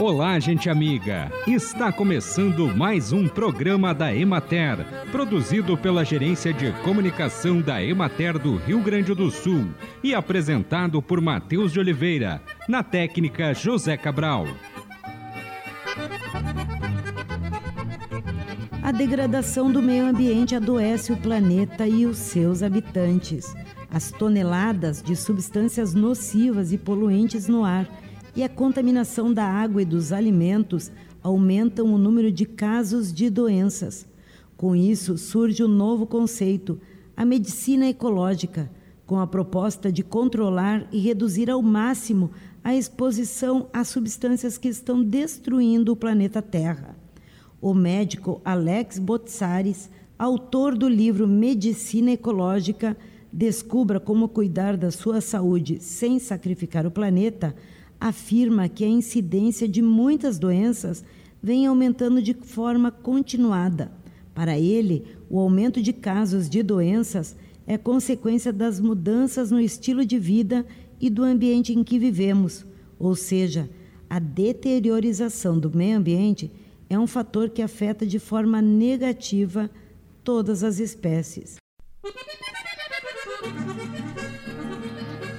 Olá, gente amiga! Está começando mais um programa da Emater, produzido pela Gerência de Comunicação da Emater do Rio Grande do Sul e apresentado por Matheus de Oliveira, na técnica José Cabral. A degradação do meio ambiente adoece o planeta e os seus habitantes. As toneladas de substâncias nocivas e poluentes no ar e a contaminação da água e dos alimentos aumentam o número de casos de doenças. Com isso, surge o um novo conceito, a medicina ecológica, com a proposta de controlar e reduzir ao máximo a exposição a substâncias que estão destruindo o planeta Terra. O médico Alex Botsaris, autor do livro Medicina Ecológica, Descubra como cuidar da sua saúde sem sacrificar o planeta, afirma que a incidência de muitas doenças vem aumentando de forma continuada. Para ele, o aumento de casos de doenças é consequência das mudanças no estilo de vida e do ambiente em que vivemos, ou seja, a deteriorização do meio ambiente é um fator que afeta de forma negativa todas as espécies.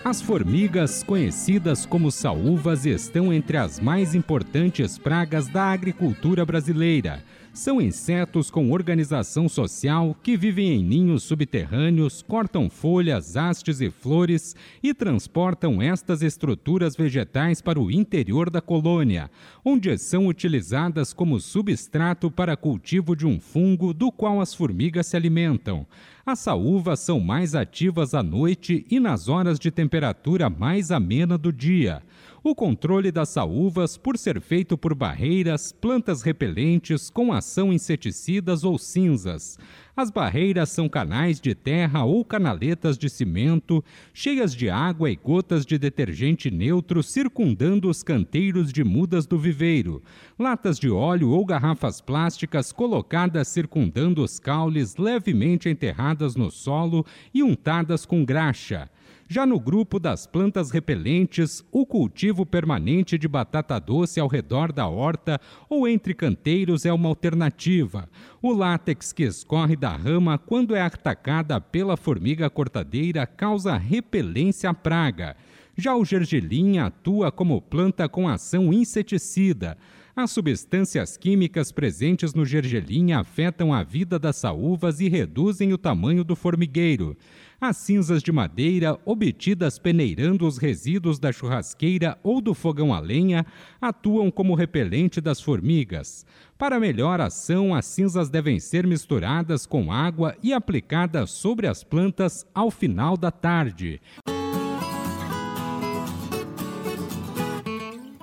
As formigas, conhecidas como saúvas, estão entre as mais importantes pragas da agricultura brasileira. São insetos com organização social que vivem em ninhos subterrâneos, cortam folhas, hastes e flores e transportam estas estruturas vegetais para o interior da colônia, onde são utilizadas como substrato para cultivo de um fungo do qual as formigas se alimentam. As saúvas são mais ativas à noite e nas horas de temperatura mais amena do dia. O controle das saúvas, por ser feito por barreiras, plantas repelentes com ação inseticidas ou cinzas. As barreiras são canais de terra ou canaletas de cimento, cheias de água e gotas de detergente neutro circundando os canteiros de mudas do viveiro, latas de óleo ou garrafas plásticas colocadas circundando os caules levemente enterradas no solo e untadas com graxa. Já no grupo das plantas repelentes, o cultivo permanente de batata doce ao redor da horta ou entre canteiros é uma alternativa. O látex que escorre da rama quando é atacada pela formiga cortadeira causa repelência à praga. Já o gergelim atua como planta com ação inseticida. As substâncias químicas presentes no gergelim afetam a vida das saúvas e reduzem o tamanho do formigueiro. As cinzas de madeira, obtidas peneirando os resíduos da churrasqueira ou do fogão a lenha, atuam como repelente das formigas. Para melhor ação, as cinzas devem ser misturadas com água e aplicadas sobre as plantas ao final da tarde.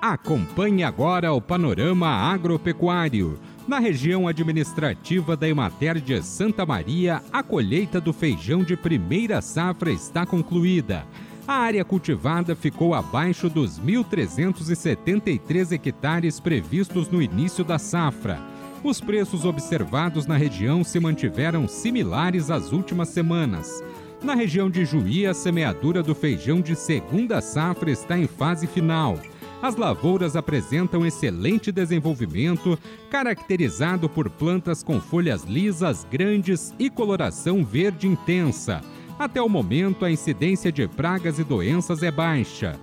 Acompanhe agora o panorama agropecuário. Na região administrativa da Emater de Santa Maria, a colheita do feijão de primeira safra está concluída. A área cultivada ficou abaixo dos 1.373 hectares previstos no início da safra. Os preços observados na região se mantiveram similares às últimas semanas. Na região de Juí, a semeadura do feijão de segunda safra está em fase final. As lavouras apresentam excelente desenvolvimento, caracterizado por plantas com folhas lisas, grandes e coloração verde intensa. Até o momento, a incidência de pragas e doenças é baixa.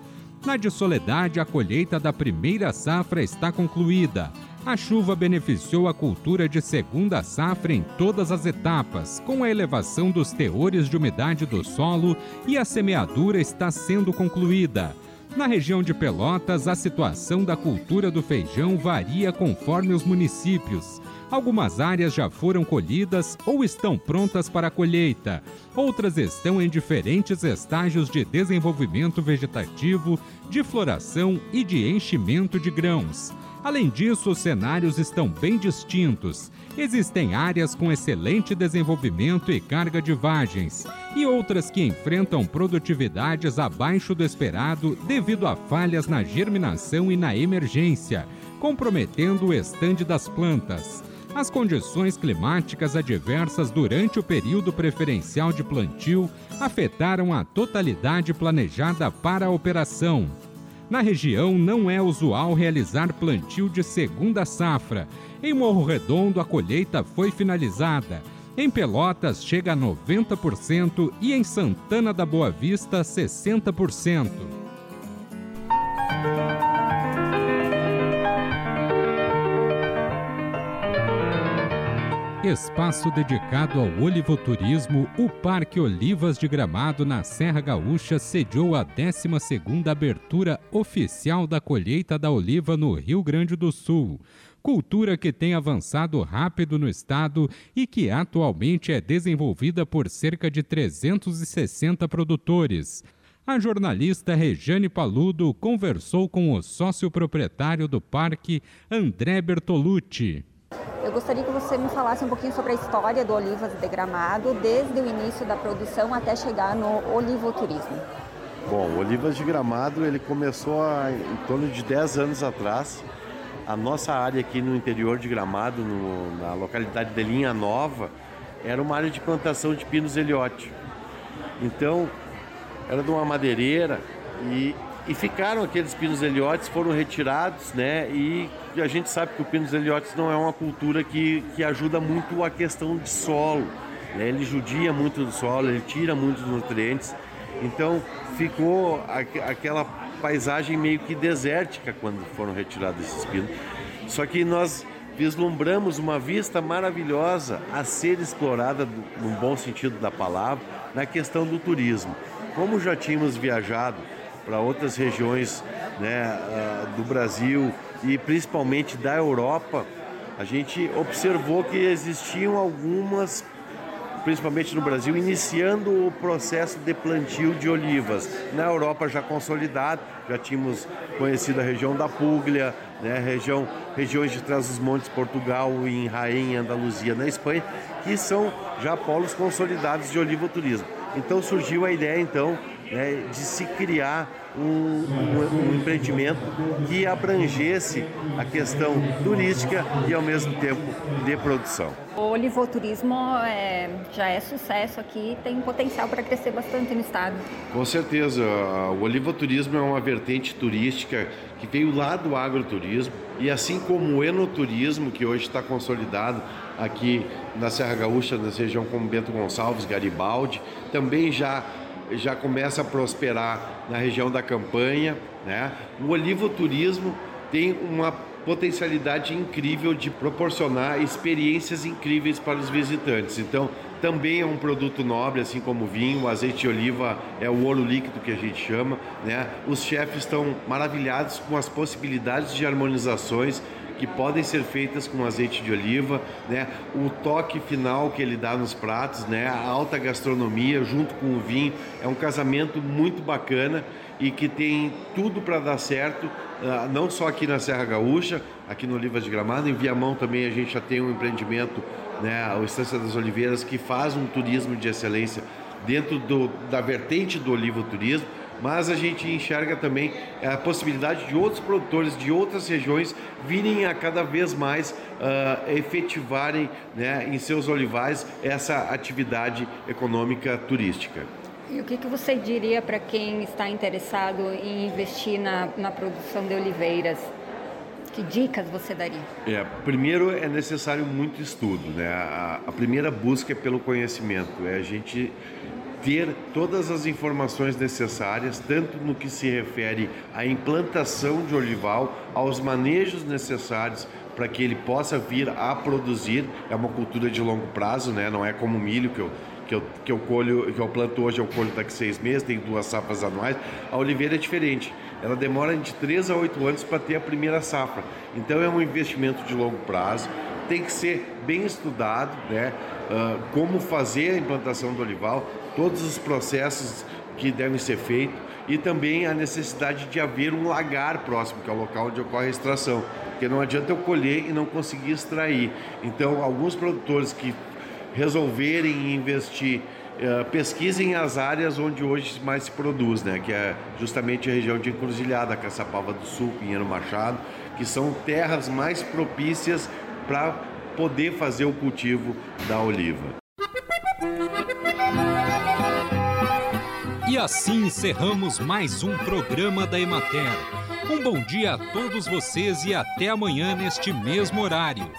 Na de Soledade, a colheita da primeira safra está concluída. A chuva beneficiou a cultura de segunda safra em todas as etapas, com a elevação dos teores de umidade do solo e a semeadura está sendo concluída. Na região de Pelotas, a situação da cultura do feijão varia conforme os municípios. Algumas áreas já foram colhidas ou estão prontas para a colheita. Outras estão em diferentes estágios de desenvolvimento vegetativo, de floração e de enchimento de grãos. Além disso, os cenários estão bem distintos. Existem áreas com excelente desenvolvimento e carga de vagens, e outras que enfrentam produtividades abaixo do esperado devido a falhas na germinação e na emergência, comprometendo o estande das plantas. As condições climáticas adversas durante o período preferencial de plantio afetaram a totalidade planejada para a operação. Na região, não é usual realizar plantio de segunda safra. Em Morro Redondo, a colheita foi finalizada. Em Pelotas, chega a 90% e em Santana da Boa Vista, 60%. Espaço dedicado ao olivoturismo, o Parque Olivas de Gramado, na Serra Gaúcha, sediou a 12ª abertura oficial da colheita da oliva no Rio Grande do Sul. Cultura que tem avançado rápido no estado e que atualmente é desenvolvida por cerca de 360 produtores. A jornalista Rejane Paludo conversou com o sócio proprietário do parque, André Bertolucci. Eu gostaria que você me falasse um pouquinho sobre a história do Olivas de Gramado, desde o início da produção até chegar no olivoturismo. Bom, o Olivas de Gramado ele começou há, em torno de 10 anos atrás. A nossa área aqui no interior de Gramado, no, na localidade de Linha Nova, era uma área de plantação de pinos eliote. Então, era de uma madeireira e e ficaram aqueles pinos eliotes, foram retirados, né? E a gente sabe que o pinos eliotes não é uma cultura que, que ajuda muito a questão de solo. Né? Ele judia muito do solo, ele tira muitos nutrientes. Então ficou aquela paisagem meio que desértica quando foram retirados esses pinos. Só que nós vislumbramos uma vista maravilhosa a ser explorada, no bom sentido da palavra, na questão do turismo. Como já tínhamos viajado para outras regiões né, uh, do Brasil e principalmente da Europa, a gente observou que existiam algumas, principalmente no Brasil, iniciando o processo de plantio de olivas. Na Europa já consolidado, já tínhamos conhecido a região da Puglia, né, região, regiões de Trás-os-Montes, Portugal, em Rainha, Andaluzia, na Espanha, que são já polos consolidados de olivoturismo. Então surgiu a ideia então né, de se criar um, um, um, empreendimento que abrangesse a questão turística e ao mesmo tempo de produção. O olivoturismo é, já é sucesso aqui, tem potencial para crescer bastante no estado. Com certeza, o olivoturismo é uma vertente turística que veio lá do agroturismo e assim como o enoturismo que hoje está consolidado aqui na Serra Gaúcha, na região como Bento Gonçalves, Garibaldi, também já já começa a prosperar na região da campanha. Né? O olivoturismo tem uma potencialidade incrível de proporcionar experiências incríveis para os visitantes. Então, também é um produto nobre, assim como o vinho, o azeite de oliva é o ouro líquido que a gente chama, né? Os chefes estão maravilhados com as possibilidades de harmonizações que podem ser feitas com azeite de oliva, né? O toque final que ele dá nos pratos, né? A alta gastronomia junto com o vinho é um casamento muito bacana e que tem tudo para dar certo, ah, não só aqui na Serra Gaúcha, aqui no Olivas de Gramado, em Viamão também a gente já tem um empreendimento, né? A Estância das Oliveiras que faz um turismo de excelência dentro do, da vertente do olivoturismo mas a gente enxerga também a possibilidade de outros produtores de outras regiões virem a cada vez mais uh, efetivarem né, em seus olivais essa atividade econômica turística. E o que, que você diria para quem está interessado em investir na, na produção de oliveiras? Que dicas você daria? É, primeiro é necessário muito estudo, né? A, a primeira busca é pelo conhecimento, é a gente ter todas as informações necessárias, tanto no que se refere à implantação de olival, aos manejos necessários para que ele possa vir a produzir. É uma cultura de longo prazo, né? não é como o milho que eu, que eu, que eu colho, que eu planto hoje, eu colho daqui seis meses, tem duas safras anuais. A oliveira é diferente. Ela demora de três a oito anos para ter a primeira safra. Então é um investimento de longo prazo tem que ser bem estudado, né? Uh, como fazer a implantação do olival, todos os processos que devem ser feitos e também a necessidade de haver um lagar próximo, que é o local onde ocorre a extração, porque não adianta eu colher e não conseguir extrair. Então, alguns produtores que resolverem investir Uh, pesquisem as áreas onde hoje mais se produz, né? que é justamente a região de Encruzilhada, Caçapava do Sul, Pinheiro Machado, que são terras mais propícias para poder fazer o cultivo da oliva. E assim encerramos mais um programa da Emater. Um bom dia a todos vocês e até amanhã neste mesmo horário.